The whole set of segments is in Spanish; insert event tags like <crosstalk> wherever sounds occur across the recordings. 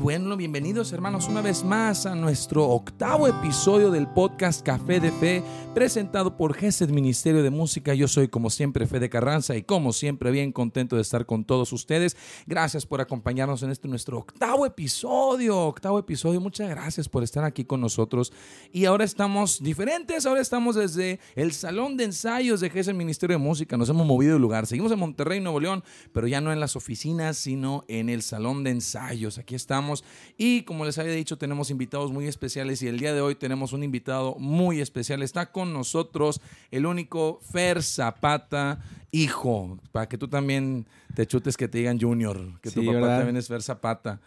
bueno, bienvenidos hermanos una vez más a nuestro octavo episodio del podcast Café de Fe, presentado por GESED Ministerio de Música. Yo soy como siempre Fede Carranza y como siempre bien contento de estar con todos ustedes. Gracias por acompañarnos en este nuestro octavo episodio, octavo episodio. Muchas gracias por estar aquí con nosotros. Y ahora estamos diferentes, ahora estamos desde el Salón de Ensayos de GESED Ministerio de Música. Nos hemos movido de lugar. Seguimos en Monterrey, Nuevo León, pero ya no en las oficinas, sino en el Salón de Ensayos. Aquí estamos y como les había dicho, tenemos invitados muy especiales y el día de hoy tenemos un invitado muy especial. Está con nosotros el único Fer Zapata, hijo, para que tú también te chutes que te digan Junior, que tu papá también es Fer Zapata.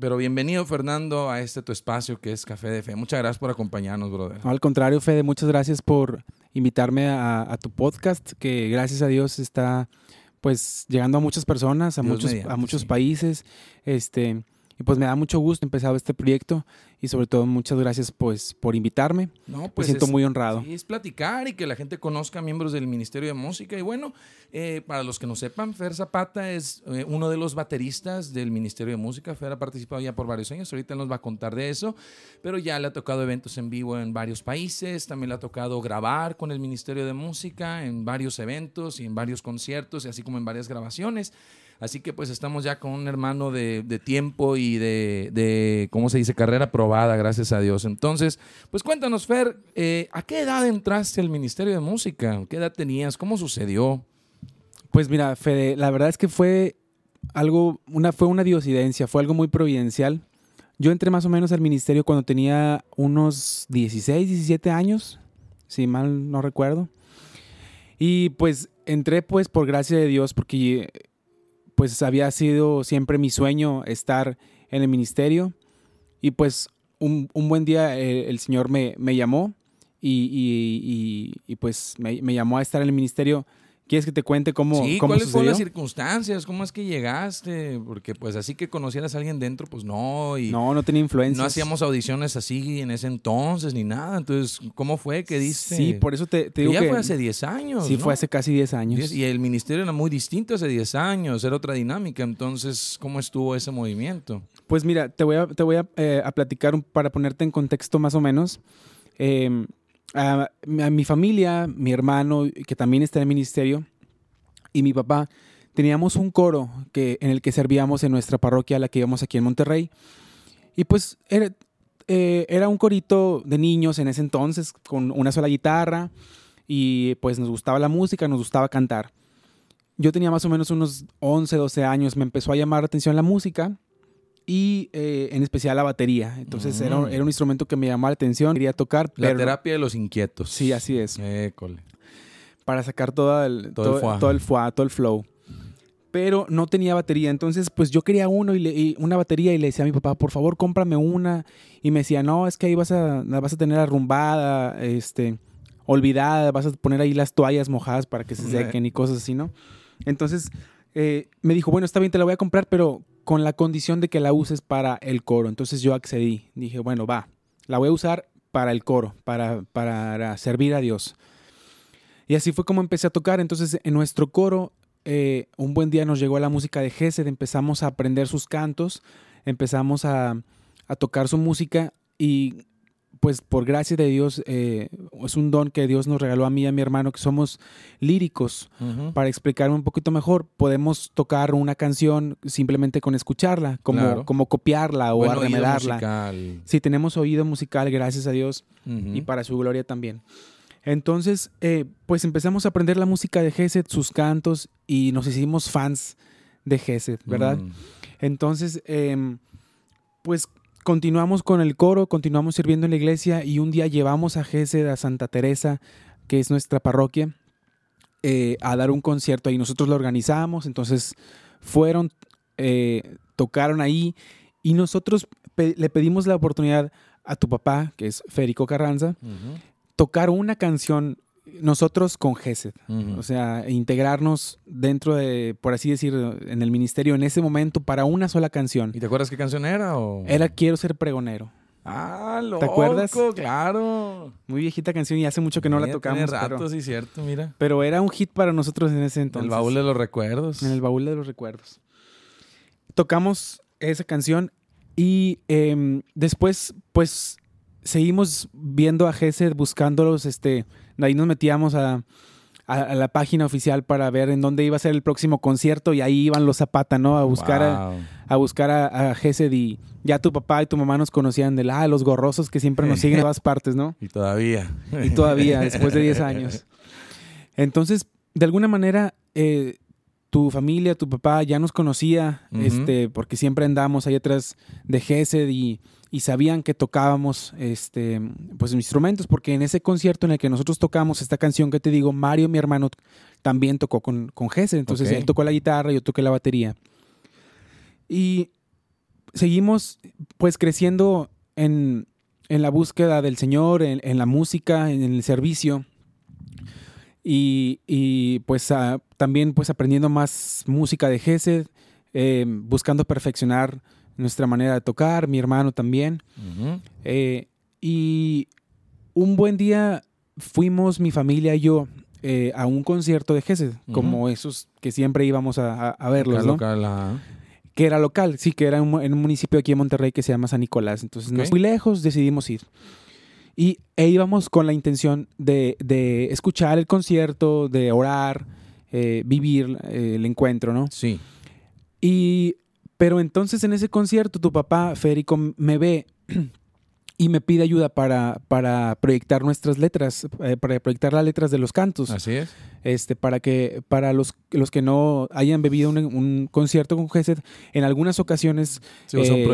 Pero bienvenido, Fernando, a este tu espacio que es Café de Fe. Muchas gracias por acompañarnos, brother. al contrario, Fede, muchas gracias por invitarme a, tu podcast, que gracias a Dios está pues llegando a muchas personas, a muchos, a muchos países. Este, y pues me da mucho gusto empezar este proyecto y sobre todo muchas gracias pues por invitarme. No, pues me siento muy honrado. es platicar y que la gente conozca a miembros del Ministerio de Música. Y bueno, eh, para los que no sepan, Fer Zapata es eh, uno de los bateristas del Ministerio de Música. Fer ha participado ya por varios años, ahorita nos va a contar de eso, pero ya le ha tocado eventos en vivo en varios países, también le ha tocado grabar con el Ministerio de Música en varios eventos y en varios conciertos, y así como en varias grabaciones. Así que pues estamos ya con un hermano de, tiempo y de, de, ¿cómo se dice? Carrera probada, gracias a Dios. Entonces, pues cuéntanos, Fer, eh, ¿a qué edad entraste al Ministerio de Música? ¿Qué edad tenías? ¿Cómo sucedió? Pues mira, Fede, la verdad es que fue algo, una, fue una diosidencia, fue algo muy providencial. Yo entré más o menos al ministerio cuando tenía unos 16, 17 años, si mal no recuerdo. Y pues entré pues por gracia de Dios porque pues había sido siempre mi sueño estar en el ministerio. Y pues un, buen día eh, el, Señor me, llamó y, y, pues me, me, llamó a estar en el ministerio ¿Quieres que te cuente cómo, sí, cómo ¿cuáles fueron las circunstancias? ¿Cómo es que llegaste? Porque pues así que conocieras a alguien dentro, pues no. Y no, no tenía influencia. No hacíamos audiciones así en ese entonces ni nada. Entonces, ¿cómo fue que diste? Sí, por eso te, digo ya fue hace 10 años, Sí, fue hace casi 10 años. Y el ministerio era muy distinto hace 10 años, era otra dinámica. Entonces, ¿cómo estuvo ese movimiento? Pues mira, te voy a, te voy a, eh, platicar para ponerte en contexto más o menos. Eh, a, a mi familia, mi hermano, que también está en el ministerio, y mi papá, teníamos un coro que, en el que servíamos en nuestra parroquia, la que íbamos aquí en Monterrey. Y pues era, eh, era un corito de niños en ese entonces, con una sola guitarra, y pues nos gustaba la música, nos gustaba cantar. Yo tenía más o menos unos 11, 12 años, me empezó a llamar la atención la música y eh, en especial la batería. Entonces era, mm. era, un instrumento que me llamaba la atención, quería tocar. La terapia de los inquietos. Sí, así es. École para sacar todo el, todo, el todo, el todo el flow. Pero no tenía batería, entonces pues yo quería uno y, una batería y le decía a mi papá, por favor, cómprame una. Y me decía, no, es que ahí vas a, vas a tener arrumbada, este, olvidada, vas a poner ahí las toallas mojadas para que se sequen y cosas así, ¿no? Entonces eh, me dijo, bueno, está bien, te la voy a comprar, pero con la condición de que la uses para el coro. Entonces yo accedí, dije, bueno, va, la voy a usar para el coro, para, para servir a Dios. Y así fue como empecé a tocar. Entonces, en nuestro coro, eh, un buen día nos llegó la música de Gesed, empezamos a aprender sus cantos, empezamos a, tocar su música y pues por gracia de Dios, eh, es un don que Dios nos regaló a mí y a mi hermano, que somos líricos. Para explicarme un poquito mejor, podemos tocar una canción simplemente con escucharla, como, como copiarla o arremedarla. Sí, tenemos oído musical, gracias a Dios, y para su gloria también. Entonces, eh, pues empezamos a aprender la música de Gesed, sus cantos, y nos hicimos fans de Gesed, ¿verdad? Mm. Entonces, em, pues continuamos con el coro, continuamos sirviendo en la iglesia, y un día llevamos a Gesed a Santa Teresa, que es nuestra parroquia, eh, a dar un concierto ahí. Nosotros lo organizamos, entonces fueron, eh, tocaron ahí, y nosotros le pedimos la oportunidad a tu papá, que es Federico Carranza, tocar una canción nosotros con Gesed, o sea, integrarnos dentro de, por así decir, en el ministerio en ese momento para una sola canción. ¿Y te acuerdas qué canción era? Era Quiero ser pregonero. Ah, loco, ¿Te acuerdas? Claro. Muy viejita canción y hace mucho que no la tocamos. Tiene rato, sí, cierto, mira. Pero era un hit para nosotros en ese entonces. En el baúl de los recuerdos. En el baúl de los recuerdos. Tocamos esa canción Y em, después, pues, seguimos viendo a Gesed, buscándolos, este, ahí nos metíamos a, la página oficial para ver en dónde iba a ser el próximo concierto y ahí iban los Zapata, ¿no? A buscar a, a, buscar a, Gesed y ya tu papá y tu mamá nos conocían de ah, los gorrosos que siempre nos siguen en todas <laughs> partes, ¿no? Y todavía. Y todavía, <laughs> después de 10 años. Entonces, de alguna manera, eh, tu familia, tu papá ya nos conocía, este, porque siempre andamos ahí atrás de Gesed y, y, sabían que tocábamos este, pues instrumentos, porque en ese concierto en el que nosotros tocamos esta canción que te digo, Mario, mi hermano, también tocó con, con entonces él tocó la guitarra, yo toqué la batería. Y seguimos pues creciendo en, en la búsqueda del Señor, en, en la música, en el servicio. Y, pues ah, también pues aprendiendo más música de Gesed, eh, buscando perfeccionar nuestra manera de tocar, mi hermano también. Eh, y un buen día fuimos mi familia y yo eh, a un concierto de Gesed, como esos que siempre íbamos a, verlos, ¿no? Que era local, sí, que era en un municipio aquí en Monterrey que se llama San Nicolás. Entonces, no muy lejos, decidimos ir. Y e íbamos con la intención de, escuchar el concierto, de orar, eh, vivir eh, el encuentro, ¿no? Sí. Y, pero entonces en ese concierto tu papá, Federico, me ve <clears throat> y me pide ayuda para, para proyectar nuestras letras, eh, para proyectar las letras de los cantos. Así es. Este, para que para los, los que no hayan bebido un, concierto con Gesed, en algunas ocasiones se usa un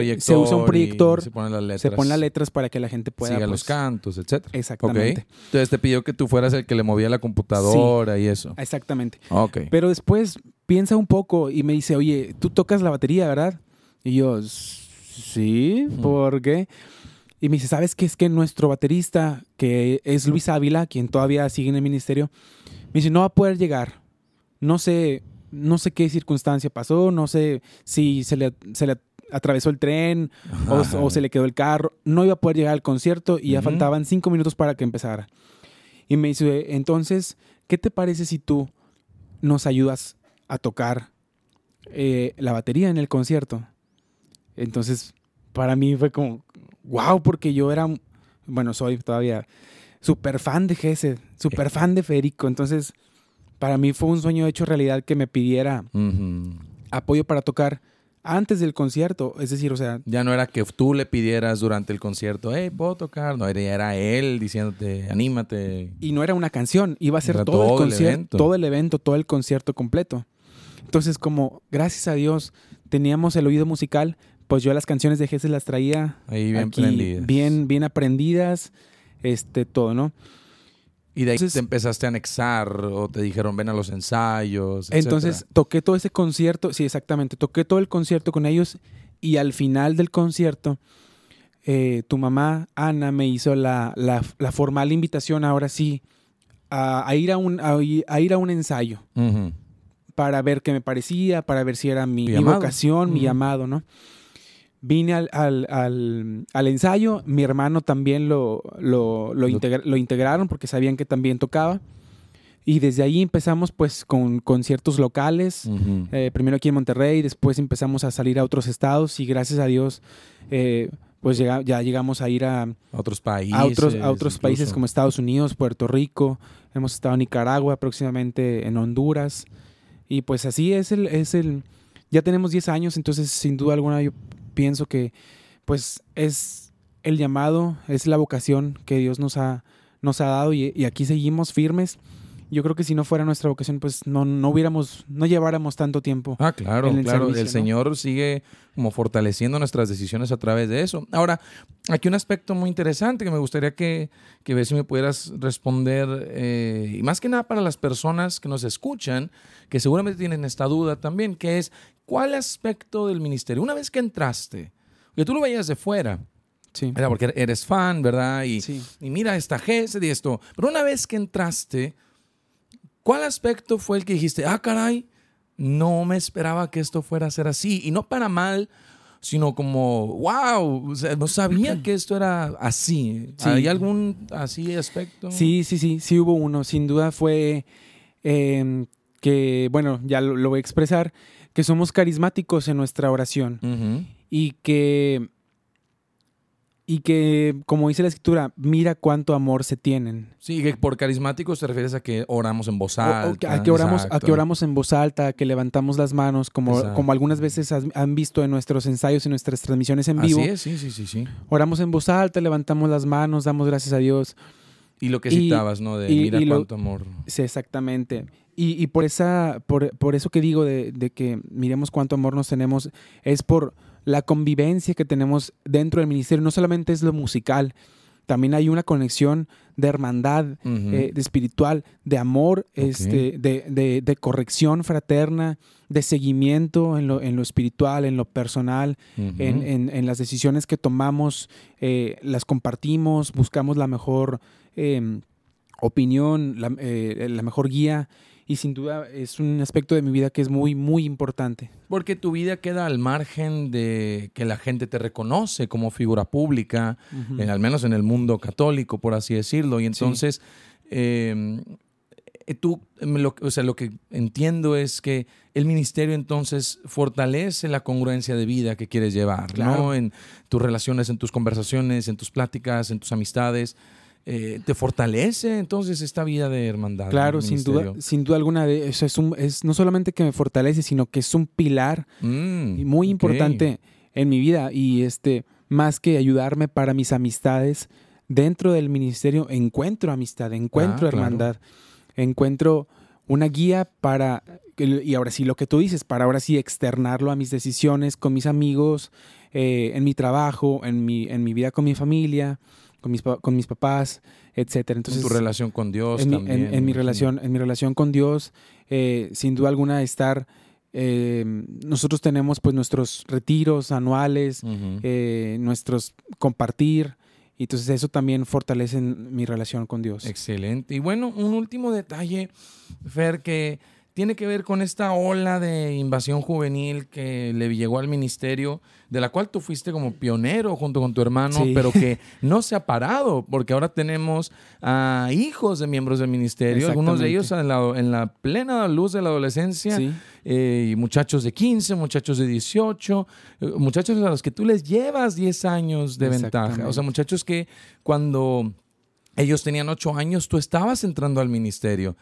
proyector, se, ponen las letras. se ponen las letras para que la gente pueda siga los pues, cantos, etc. Exactamente. Entonces te pidió que tú fueras el que le movía la computadora y eso. Exactamente. Ok. Pero después piensa un poco y me dice, oye, tú tocas la batería, ¿verdad? Y yo, sí, ¿por qué? Y me dice, ¿sabes qué? Es que nuestro baterista, que es Luis Ávila, quien todavía sigue en el ministerio, me dice, no va a poder llegar. No sé, no sé qué circunstancia pasó, no sé si se le, se le atravesó el tren o, se le quedó el carro. No iba a poder llegar al concierto y ya faltaban cinco minutos para que empezara. Y me dice, entonces, ¿qué te parece si tú nos ayudas a tocar eh, la batería en el concierto? Entonces, para mí fue como, wow, porque yo era, bueno, soy todavía súper fan de Gesed, súper fan de Federico. Entonces, para mí fue un sueño hecho realidad que me pidiera apoyo para tocar antes del concierto. Es decir, o sea. Ya no era que tú le pidieras durante el concierto, hey, puedo tocar. No, era él diciéndote, anímate. Y no era una canción, iba a ser todo, el concierto, todo el evento, todo el concierto completo. Entonces, como gracias a Dios teníamos el oído musical, pues yo las canciones de Gesed las traía ahí bien aprendidas. Bien, bien aprendidas, este, todo, ¿no? Y de ahí te empezaste a anexar o te dijeron ven a los ensayos. Entonces toqué todo ese concierto, sí, exactamente, toqué todo el concierto con ellos y al final del concierto eh, tu mamá Ana me hizo la, formal invitación ahora sí a, ir, a, un, a, ir a un ensayo para ver qué me parecía, para ver si era mi, vocación, mi llamado, ¿no? Vine al, al, ensayo, mi hermano también lo, lo, lo, integraron porque sabían que también tocaba. Y desde ahí empezamos pues con conciertos locales, eh, primero aquí en Monterrey, después empezamos a salir a otros estados y gracias a Dios eh, pues ya llegamos a ir a, otros países. A otros, a otros países como Estados Unidos, Puerto Rico, hemos estado en Nicaragua, próximamente en Honduras. Y pues así es el, es el, ya tenemos 10 años, entonces sin duda alguna yo pienso que pues es el llamado, es la vocación que Dios nos ha, nos ha dado y, aquí seguimos firmes. Yo creo que si no fuera nuestra vocación, pues no, no hubiéramos, no lleváramos tanto tiempo. Ah, claro, el claro. el Señor sigue como fortaleciendo nuestras decisiones a través de eso. Ahora, aquí un aspecto muy interesante que me gustaría que, que ver si me pudieras responder, eh, y más que nada para las personas que nos escuchan, que seguramente tienen esta duda también, que es ¿cuál aspecto del ministerio, una vez que entraste, que tú lo veías de fuera, Sí. Porque eres fan, ¿verdad? Y, y mira esta GESED y esto. Pero una vez que entraste, ¿cuál aspecto fue el que dijiste, ah, caray, no me esperaba que esto fuera a ser así? Y no para mal, sino como, wow, no sabía que esto era así. ¿Hay algún así aspecto? Sí, sí, sí, sí hubo uno. Sin duda fue em, que, bueno, ya lo, voy a expresar, que somos carismáticos en nuestra oración y que y que, como dice la escritura, mira cuánto amor se tienen. Sí, que por carismáticos te refieres a que oramos en voz alta. a, que oramos, a que oramos en voz alta, a que levantamos las manos, como, como algunas veces han visto en nuestros ensayos, en nuestras transmisiones en vivo. Así sí, sí, sí, sí. Oramos en voz alta, levantamos las manos, damos gracias a Dios. Y lo que citabas, ¿no? De mira cuánto amor. Sí, exactamente. Y, y, por, esa, por, por eso que digo de, de que miremos cuánto amor nos tenemos, es por la convivencia que tenemos dentro del ministerio no solamente es lo musical, también hay una conexión de hermandad, eh, de espiritual, de amor, este, de, corrección fraterna, de seguimiento en lo, en lo espiritual, en lo personal, en, las decisiones que tomamos, eh, las compartimos, buscamos la mejor em, opinión, la, eh, la mejor guía y sin duda es un aspecto de mi vida que es muy, muy importante. Porque tu vida queda al margen de que la gente te reconoce como figura pública, al menos en el mundo católico, por así decirlo. Y entonces, em, eh, tú, lo, o sea, lo que entiendo es que el ministerio entonces fortalece la congruencia de vida que quieres llevar, ¿no? En tus relaciones, en tus conversaciones, en tus pláticas, en tus amistades. Eh, te fortalece entonces esta vida de hermandad. Claro, sin duda, sin duda alguna, eso es, un, es no solamente que me fortalece, sino que es un pilar mm, muy importante en mi vida y este, más que ayudarme para mis amistades, dentro del ministerio encuentro amistad, encuentro ah, hermandad, encuentro una guía para, y ahora sí lo que tú dices, para ahora sí externarlo a mis decisiones con mis amigos, eh, en mi trabajo, en mi, en mi vida con mi familia con mis, con mis papás, etcétera. Entonces, en tu relación con Dios en también. Mi, en, mi relación, en mi relación con Dios, eh, sin duda alguna estar eh, nosotros tenemos pues nuestros retiros anuales, eh, nuestros compartir, y entonces eso también fortalece mi relación con Dios. Excelente. Y bueno, un último detalle, Fer, que tiene que ver con esta ola de invasión juvenil que le llegó al ministerio, de la cual tú fuiste como pionero junto con tu hermano, pero que <laughs> no se ha parado, porque ahora tenemos a hijos de miembros del ministerio, algunos de ellos en la, plena luz de la adolescencia, eh, y muchachos de 15, muchachos de 18, eh, muchachos a los que tú les llevas 10 años de ventaja, o sea, muchachos que cuando ellos tenían ocho años, tú estabas entrando al ministerio.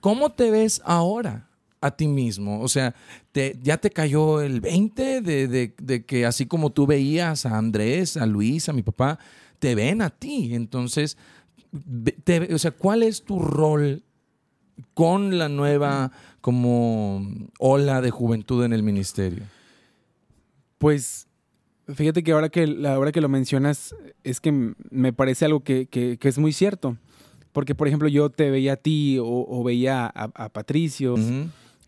¿Cómo te ves ahora a ti mismo? O sea, te, ¿ya te cayó el 20 de, que así como tú veías a Andrés, a Luis, a mi papá, te ven a ti? Entonces, o sea, ¿cuál es tu rol con la nueva como ola de juventud en el ministerio? Pues Fíjate que ahora que, la que lo mencionas, es que me parece algo que, es muy cierto. Porque, por ejemplo, yo te veía a ti o, veía a, Patricio,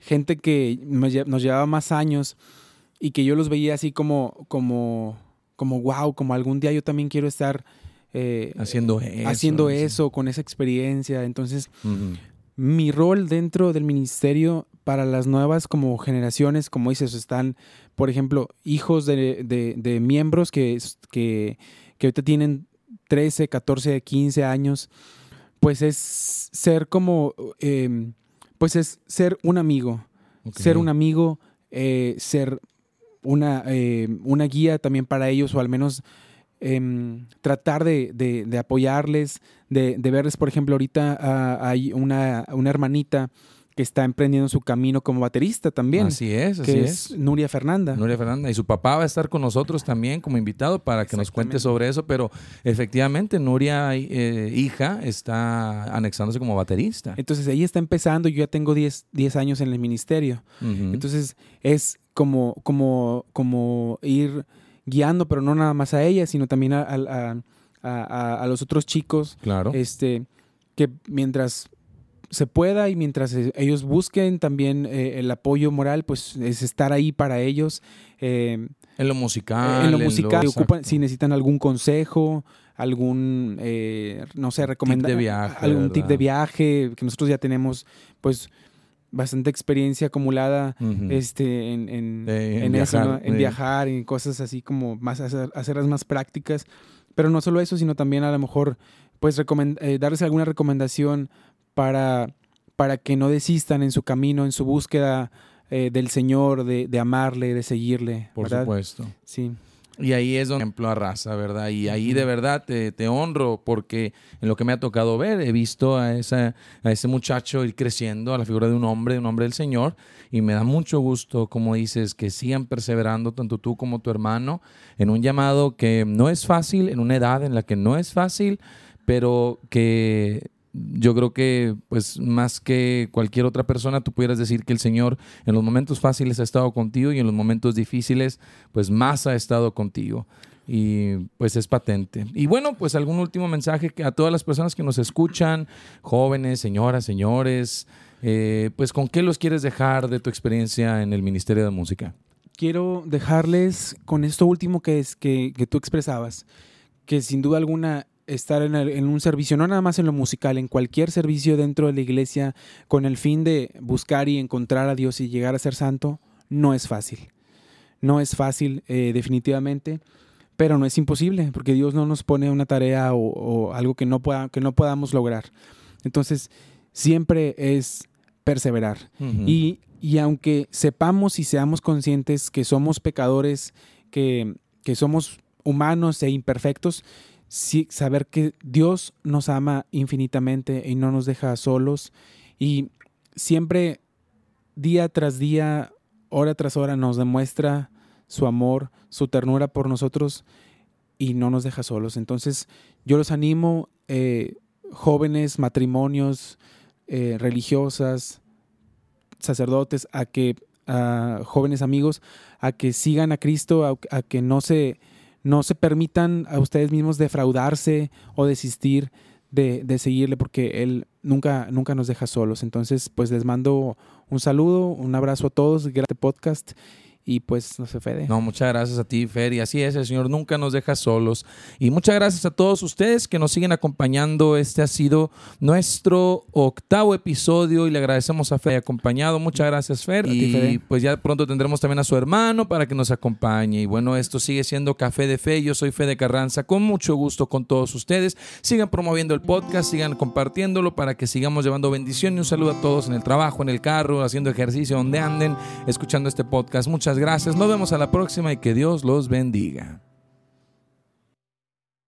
gente que nos, llevaba más años y que yo los veía así como, como, como wow, como algún día yo también quiero estar eh, haciendo eso, haciendo eso con esa experiencia. Entonces, mi rol dentro del ministerio para las nuevas como generaciones, como dices, están, por ejemplo, hijos de, miembros que, que, que, ahorita tienen 13, 14, 15 años, pues es ser como, em, pues es ser un amigo, ser un amigo, eh, ser una, em, una guía también para ellos, o al menos em, tratar de, de, apoyarles, de, verles, por ejemplo, ahorita ah, hay una, una hermanita que está emprendiendo su camino como baterista también. Así es, así es. Nuria Fernanda. Nuria Fernanda. Y su papá va a estar con nosotros también como invitado para que nos cuente sobre eso, pero efectivamente Nuria, eh, hija, está anexándose como baterista. Entonces ella está empezando, yo ya tengo 10, años en el ministerio. Entonces es como, como, como ir guiando, pero no nada más a ella, sino también a, a los otros chicos. Claro. Este, que mientras se pueda y mientras e, ellos busquen también eh, el apoyo moral, pues es estar ahí para ellos. Eh, en lo musical. En lo musical. si necesitan algún consejo, algún, eh, no sé, recomendar. Algún tip de viaje, que nosotros ya tenemos, pues bastante experiencia acumulada este, en, en, en, viajar, en viajar, en cosas así como más hacer, hacerlas más prácticas. Pero no solo eso, sino también a lo mejor pues darles alguna recomendación para, para que no desistan en su camino, en su búsqueda eh, del Señor, de, de, amarle, de seguirle. Por supuesto. Sí. Y ahí es donde ejemplo a raza, ¿verdad? Y ahí de verdad te, te, honro porque en lo que me ha tocado ver, he visto a, esa, a ese muchacho ir creciendo a la figura de un hombre, de un hombre del Señor. Y me da mucho gusto, como dices, que sigan perseverando, tanto tú como tu hermano, en un llamado que no es fácil, en una edad en la que no es fácil, pero que yo creo que pues más que cualquier otra persona tú pudieras decir que el Señor en los momentos fáciles ha estado contigo y en los momentos difíciles pues más ha estado contigo y pues es patente. Y bueno, pues algún último mensaje a todas las personas que nos escuchan, jóvenes, señoras, señores, eh, pues con qué los quieres dejar de tu experiencia en el Ministerio de Música. Quiero dejarles con esto último que es que, que tú expresabas, que sin duda alguna estar en, un servicio, no nada más en lo musical, en cualquier servicio dentro de la iglesia, con el fin de buscar y encontrar a Dios y llegar a ser santo, no es fácil. No es fácil, eh, definitivamente, pero no es imposible, porque Dios no nos pone una tarea o, algo que no, pueda, que no podamos lograr. Entonces, siempre es perseverar. y, y, aunque sepamos y seamos conscientes que somos pecadores, que, que somos humanos e imperfectos, sí, saber que Dios nos ama infinitamente y no nos deja solos y siempre día tras día, hora tras hora nos demuestra su amor, su ternura por nosotros y no nos deja solos. Entonces yo los animo, eh, jóvenes, matrimonios, eh, religiosas, sacerdotes, a que, a jóvenes amigos, a que sigan a Cristo, a que no se no se permitan a ustedes mismos defraudarse o desistir de, de, seguirle porque Él nunca, nunca nos deja solos. Entonces, pues les mando un saludo, un abrazo a todos, este podcast y pues no sé, Fede. No, muchas gracias a ti, Fer. Y así es, el Señor nunca nos deja solos. Y muchas gracias a todos ustedes que nos siguen acompañando. Este ha sido nuestro octavo episodio y le agradecemos a Fer acompañado. Muchas gracias, Fer. y pues ya pronto tendremos también a su hermano para que nos acompañe. Y bueno, esto sigue siendo Café de Fe. Yo soy Fede Carranza. Con mucho gusto con todos ustedes. Sigan promoviendo el podcast, sigan compartiéndolo para que sigamos llevando bendición y un saludo a todos en el trabajo, en el carro, haciendo ejercicio, donde anden, escuchando este podcast. Muchas gracias. Nos vemos a la próxima y que Dios los bendiga.